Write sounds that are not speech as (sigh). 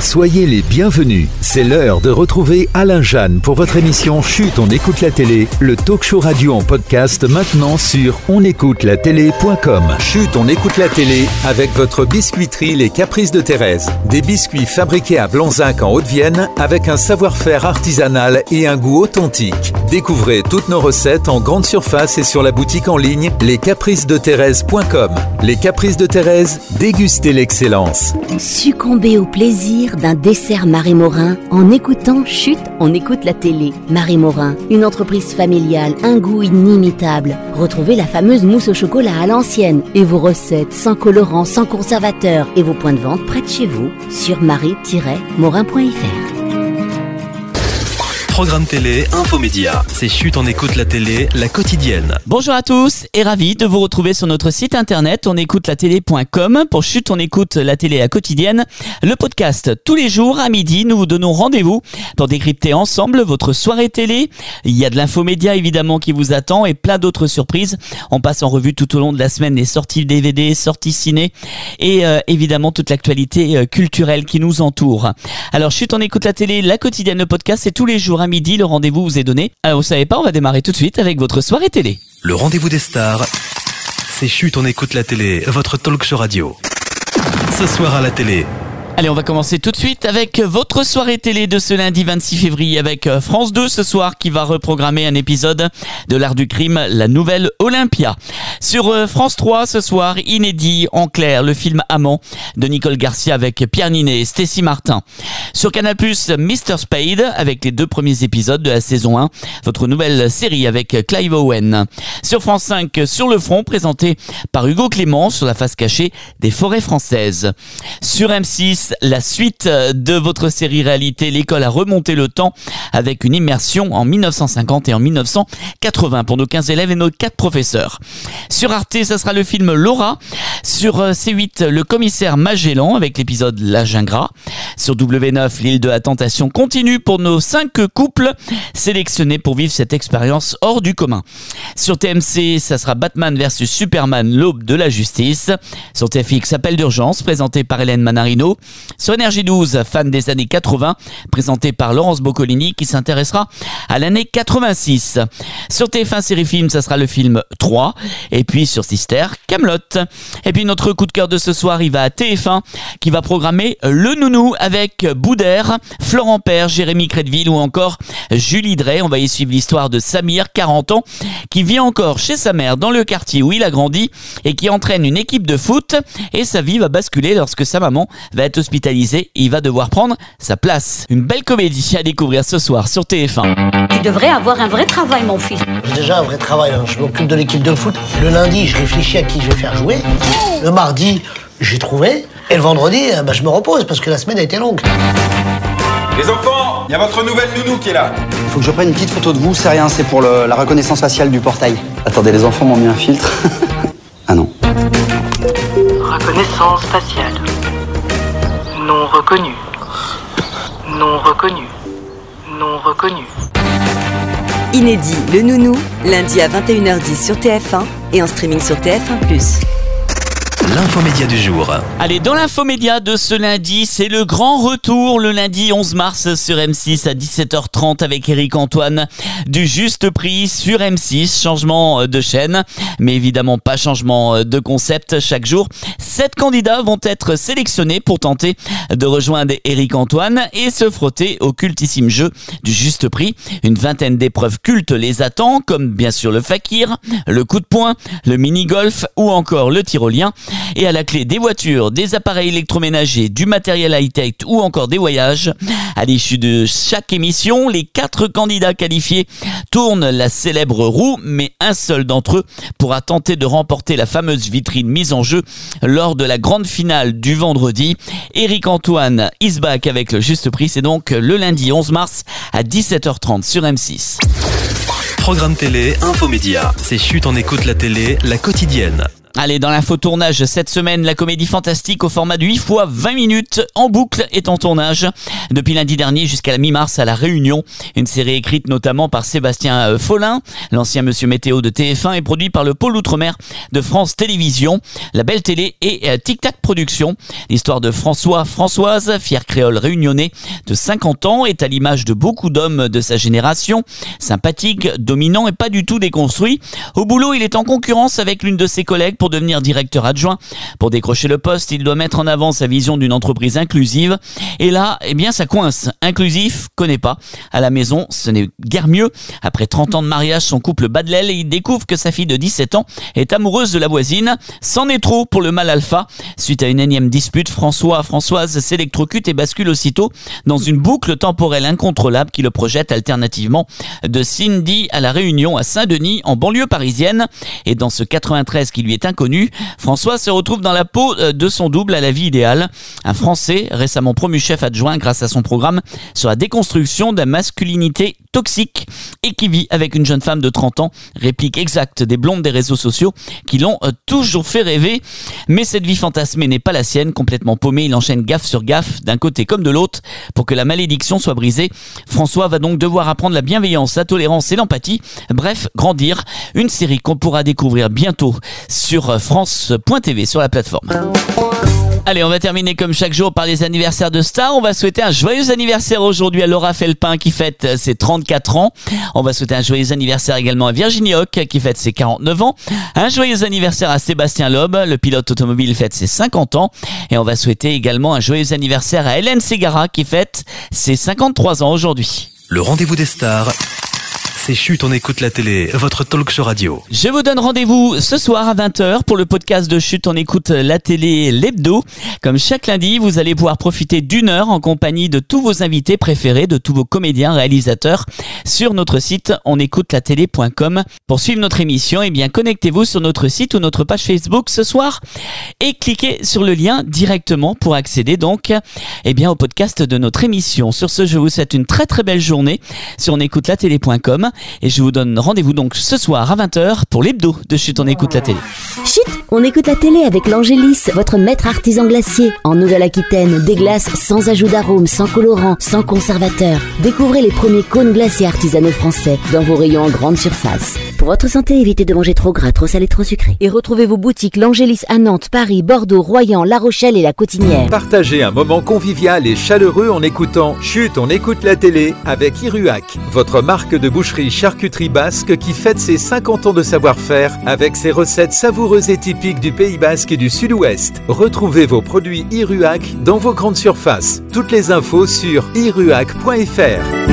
Soyez les bienvenus. C'est l'heure de retrouver Alain Jeanne pour votre émission Chute, on écoute la télé, le talk show radio en podcast maintenant sur onécoutelatélé.com. Chute, on écoute la télé avec votre biscuiterie Les Caprices de Thérèse. Des biscuits fabriqués à Blanzac en Haute-Vienne avec un savoir-faire artisanal et un goût authentique. Découvrez toutes nos recettes en grande surface et sur la boutique en ligne lescapricesdethérèse.com. Les Caprices de Thérèse, dégustez l'excellence. Succomber au plaisir d'un dessert Marie Morin en écoutant Chute, on écoute la télé. Marie Morin, une entreprise familiale, un goût inimitable. Retrouvez la fameuse mousse au chocolat à l'ancienne et vos recettes sans colorant, sans conservateur et vos points de vente près de chez vous sur marie-morin.fr. Programme télé, infomédia. C'est chute, on écoute la télé, la quotidienne. Bonjour à tous et ravi de vous retrouver sur notre site internet on pour chute on écoute la télé la quotidienne le podcast tous les jours à midi. Nous vous donnons rendez-vous pour décrypter ensemble votre soirée télé. Il y a de l'infomédia évidemment qui vous attend et plein d'autres surprises. On passe en revue tout au long de la semaine les sorties DVD sorties ciné et euh, évidemment toute l'actualité euh, culturelle qui nous entoure. Alors chute on écoute la télé la quotidienne le podcast c'est tous les jours à midi le rendez-vous vous est donné alors vous savez pas on va démarrer tout de suite avec votre soirée télé Le rendez-vous des stars. C'est chute, on écoute la télé, votre talk show radio. Ce soir à la télé, Allez, on va commencer tout de suite avec votre soirée télé de ce lundi 26 février avec euh, France 2 ce soir qui va reprogrammer un épisode de l'art du crime, la nouvelle Olympia. Sur euh, France 3 ce soir, inédit en clair, le film Amant de Nicole Garcia avec Pierre Ninet et Stacy Martin. Sur Canal+, Mr. Spade avec les deux premiers épisodes de la saison 1, votre nouvelle série avec Clive Owen. Sur France 5, Sur le front, présenté par Hugo Clément sur la face cachée des forêts françaises. Sur M6, la suite de votre série réalité L'école a remonté le temps avec une immersion en 1950 et en 1980 pour nos 15 élèves et nos 4 professeurs. Sur Arte, ça sera le film Laura. Sur euh, C8, le commissaire Magellan avec l'épisode La Gingras. Sur W9, l'île de la tentation continue pour nos 5 couples sélectionnés pour vivre cette expérience hors du commun. Sur TMC, ça sera Batman vs Superman, l'aube de la justice. Sur TFX, appel d'urgence présenté par Hélène Manarino. Sur Énergie 12, fan des années 80, présenté par Laurence Boccolini qui s'intéressera à l'année 86. Sur TF1 Série Film, ça sera le film 3. Et puis sur Sister, Camelot. Et puis notre coup de cœur de ce soir, il va à TF1 qui va programmer Le Nounou avec Boudère, Florent Père, Jérémy Crédville ou encore Julie Drey. On va y suivre l'histoire de Samir, 40 ans, qui vit encore chez sa mère dans le quartier où il a grandi et qui entraîne une équipe de foot et sa vie va basculer lorsque sa maman va être hospitalisé et il va devoir prendre sa place. Une belle comédie à découvrir ce soir sur TF1. Tu devrais avoir un vrai travail, mon fils. J'ai déjà un vrai travail, hein. je m'occupe de l'équipe de foot. Le lundi, je réfléchis à qui je vais faire jouer. Le mardi, j'ai trouvé. Et le vendredi, euh, bah, je me repose parce que la semaine a été longue. Les enfants, il y a votre nouvelle nounou qui est là. Faut que je prenne une petite photo de vous, c'est rien, c'est pour le- la reconnaissance faciale du portail. Attendez, les enfants m'ont mis un filtre. (laughs) ah non. Reconnaissance faciale. Non reconnu. Non reconnu. Non reconnu. Inédit, le nounou, lundi à 21h10 sur TF1 et en streaming sur TF1+. L'infomédia du jour. Allez, dans l'infomédia de ce lundi, c'est le grand retour le lundi 11 mars sur M6 à 17h30 avec Eric Antoine du juste prix sur M6. Changement de chaîne, mais évidemment pas changement de concept chaque jour. Sept candidats vont être sélectionnés pour tenter de rejoindre Eric Antoine et se frotter au cultissime jeu du juste prix. Une vingtaine d'épreuves cultes les attend, comme bien sûr le fakir, le coup de poing, le mini-golf ou encore le tyrolien. Et à la clé des voitures, des appareils électroménagers, du matériel high-tech ou encore des voyages. À l'issue de chaque émission, les quatre candidats qualifiés tournent la célèbre roue, mais un seul d'entre eux pourra tenter de remporter la fameuse vitrine mise en jeu lors de la grande finale du vendredi. Eric Antoine is back avec le juste prix, c'est donc le lundi 11 mars à 17h30 sur M6. Programme télé, infomédia. C'est chute, on écoute la télé, la quotidienne. Allez, dans l'info tournage cette semaine, la comédie fantastique au format de 8 fois 20 minutes en boucle est en tournage. Depuis lundi dernier jusqu'à la mi-mars à La Réunion, une série écrite notamment par Sébastien euh, Follin, l'ancien monsieur météo de TF1 et produit par le pôle Outre-mer de France Télévisions, La Belle Télé et euh, Tic Tac Productions. L'histoire de François Françoise, fier créole réunionnais de 50 ans, est à l'image de beaucoup d'hommes de sa génération, sympathique, dominant et pas du tout déconstruit. Au boulot, il est en concurrence avec l'une de ses collègues pour devenir directeur adjoint. Pour décrocher le poste, il doit mettre en avant sa vision d'une entreprise inclusive. Et là, eh bien, ça coince. Inclusif, connaît pas. À la maison, ce n'est guère mieux. Après 30 ans de mariage, son couple bat de l'aile et il découvre que sa fille de 17 ans est amoureuse de la voisine. C'en est trop pour le mal alpha. Suite à une énième dispute, François, Françoise s'électrocute et bascule aussitôt dans une boucle temporelle incontrôlable qui le projette alternativement de Cindy à la Réunion à Saint-Denis en banlieue parisienne. Et dans ce 93 qui lui est François se retrouve dans la peau euh, de son double à la vie idéale. Un Français récemment promu chef adjoint grâce à son programme sur la déconstruction de la masculinité toxique et qui vit avec une jeune femme de 30 ans, réplique exacte des blondes des réseaux sociaux qui l'ont euh, toujours fait rêver. Mais cette vie fantasmée n'est pas la sienne, complètement paumé, il enchaîne gaffe sur gaffe d'un côté comme de l'autre pour que la malédiction soit brisée. François va donc devoir apprendre la bienveillance, la tolérance et l'empathie, bref, grandir. Une série qu'on pourra découvrir bientôt sur France.tv sur la plateforme. Allez, on va terminer comme chaque jour par les anniversaires de stars. On va souhaiter un joyeux anniversaire aujourd'hui à Laura Felpin qui fête ses 34 ans. On va souhaiter un joyeux anniversaire également à Virginie Hoc qui fête ses 49 ans. Un joyeux anniversaire à Sébastien Loeb, le pilote automobile fête ses 50 ans. Et on va souhaiter également un joyeux anniversaire à Hélène Segara qui fête ses 53 ans aujourd'hui. Le rendez-vous des stars c'est Chut, on écoute la télé, votre talk show radio. Je vous donne rendez-vous ce soir à 20h pour le podcast de Chut, on écoute la télé l'hebdo. Comme chaque lundi, vous allez pouvoir profiter d'une heure en compagnie de tous vos invités préférés, de tous vos comédiens, réalisateurs sur notre site onécoutelatélé.com. Pour suivre notre émission, eh bien, connectez-vous sur notre site ou notre page Facebook ce soir et cliquez sur le lien directement pour accéder donc, eh bien, au podcast de notre émission. Sur ce, je vous souhaite une très très belle journée sur onécoutelatélé.com et je vous donne rendez-vous donc ce soir à 20h pour l'hebdo de Chut, on écoute la télé. Chut, on écoute la télé avec l'Angélis, votre maître artisan glacier. En Nouvelle-Aquitaine, des glaces sans ajout d'arôme, sans colorant, sans conservateur. Découvrez les premiers cônes glaciers artisanaux français dans vos rayons en grande surface. Pour votre santé, évitez de manger trop gras, trop salé, trop sucré. Et retrouvez vos boutiques L'Angélis à Nantes, Paris, Bordeaux, Royan, La Rochelle et La Cotinière. Partagez un moment convivial et chaleureux en écoutant Chut, on écoute la télé avec Iruac, votre marque de boucherie charcuterie basque qui fête ses 50 ans de savoir-faire avec ses recettes savoureuses et typiques du Pays basque et du Sud-Ouest. Retrouvez vos produits Iruac dans vos grandes surfaces. Toutes les infos sur iruac.fr.